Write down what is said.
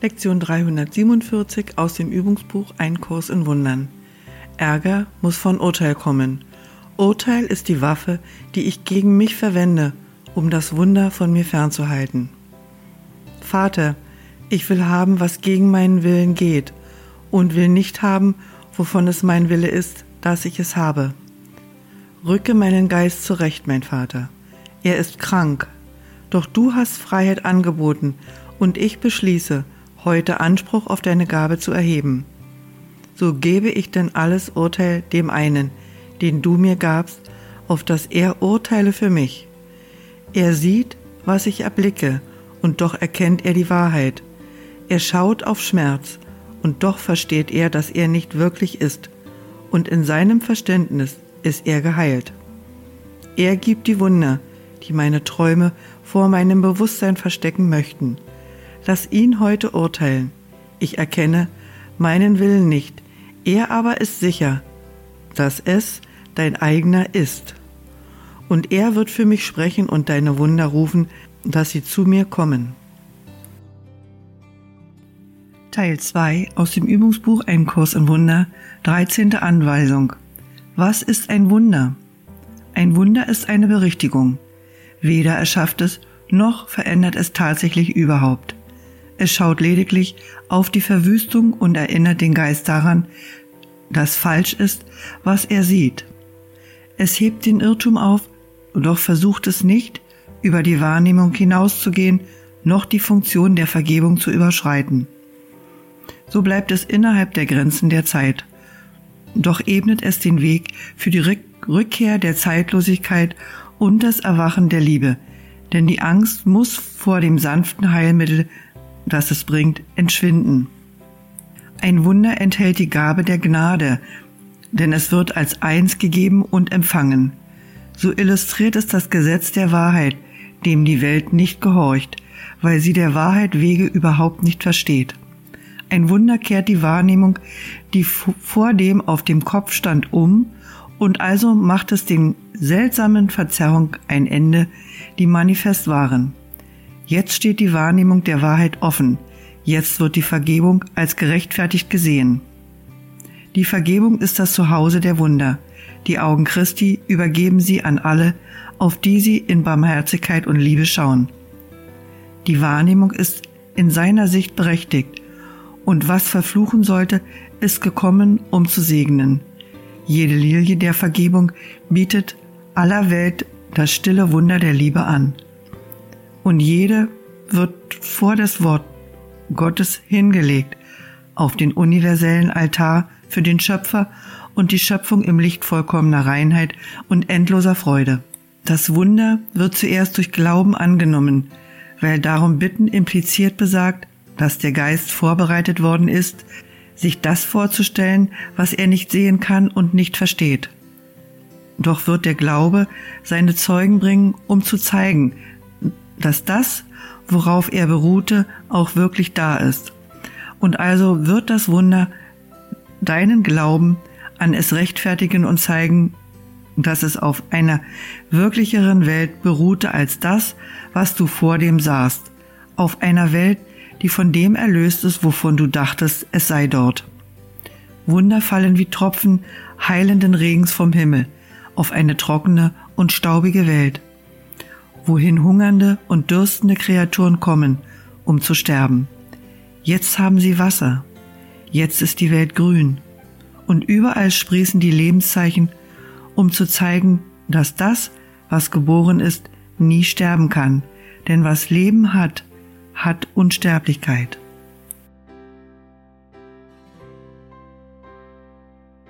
Lektion 347 aus dem Übungsbuch Ein Kurs in Wundern. Ärger muss von Urteil kommen. Urteil ist die Waffe, die ich gegen mich verwende, um das Wunder von mir fernzuhalten. Vater, ich will haben, was gegen meinen Willen geht, und will nicht haben, wovon es mein Wille ist, dass ich es habe. Rücke meinen Geist zurecht, mein Vater. Er ist krank, doch du hast Freiheit angeboten, und ich beschließe, heute Anspruch auf deine Gabe zu erheben. So gebe ich denn alles Urteil dem einen, den du mir gabst, auf das er urteile für mich. Er sieht, was ich erblicke, und doch erkennt er die Wahrheit. Er schaut auf Schmerz, und doch versteht er, dass er nicht wirklich ist, und in seinem Verständnis ist er geheilt. Er gibt die Wunder, die meine Träume vor meinem Bewusstsein verstecken möchten. Lass ihn heute urteilen. Ich erkenne meinen Willen nicht, er aber ist sicher, dass es dein eigener ist. Und er wird für mich sprechen und deine Wunder rufen, dass sie zu mir kommen. Teil 2 aus dem Übungsbuch Ein Kurs in Wunder, 13. Anweisung. Was ist ein Wunder? Ein Wunder ist eine Berichtigung. Weder erschafft es, noch verändert es tatsächlich überhaupt. Es schaut lediglich auf die Verwüstung und erinnert den Geist daran, dass falsch ist, was er sieht. Es hebt den Irrtum auf, doch versucht es nicht, über die Wahrnehmung hinauszugehen, noch die Funktion der Vergebung zu überschreiten. So bleibt es innerhalb der Grenzen der Zeit. Doch ebnet es den Weg für die Rückkehr der Zeitlosigkeit und das Erwachen der Liebe, denn die Angst muss vor dem sanften Heilmittel, das es bringt, entschwinden. Ein Wunder enthält die Gabe der Gnade, denn es wird als eins gegeben und empfangen. So illustriert es das Gesetz der Wahrheit, dem die Welt nicht gehorcht, weil sie der Wahrheit Wege überhaupt nicht versteht. Ein Wunder kehrt die Wahrnehmung, die vor dem auf dem Kopf stand, um, und also macht es den seltsamen Verzerrung ein Ende, die manifest waren. Jetzt steht die Wahrnehmung der Wahrheit offen. Jetzt wird die Vergebung als gerechtfertigt gesehen. Die Vergebung ist das Zuhause der Wunder. Die Augen Christi übergeben sie an alle, auf die sie in Barmherzigkeit und Liebe schauen. Die Wahrnehmung ist in seiner Sicht berechtigt, und was verfluchen sollte, ist gekommen, um zu segnen. Jede Lilie der Vergebung bietet aller Welt das stille Wunder der Liebe an. Und jede wird vor das Wort Gottes hingelegt, auf den universellen Altar für den Schöpfer und die Schöpfung im Licht vollkommener Reinheit und endloser Freude. Das Wunder wird zuerst durch Glauben angenommen, weil darum Bitten impliziert besagt, dass der Geist vorbereitet worden ist, sich das vorzustellen, was er nicht sehen kann und nicht versteht. Doch wird der Glaube seine Zeugen bringen, um zu zeigen, dass das, worauf er beruhte, auch wirklich da ist. Und also wird das Wunder deinen Glauben an es rechtfertigen und zeigen, dass es auf einer wirklicheren Welt beruhte als das, was du vor dem sahst, auf einer Welt, die von dem erlöst ist, wovon du dachtest, es sei dort. Wunder fallen wie Tropfen heilenden Regens vom Himmel, auf eine trockene und staubige Welt, wohin hungernde und dürstende Kreaturen kommen, um zu sterben. Jetzt haben sie Wasser, jetzt ist die Welt grün, und überall sprießen die Lebenszeichen, um zu zeigen, dass das, was geboren ist, nie sterben kann, denn was Leben hat, hat Unsterblichkeit.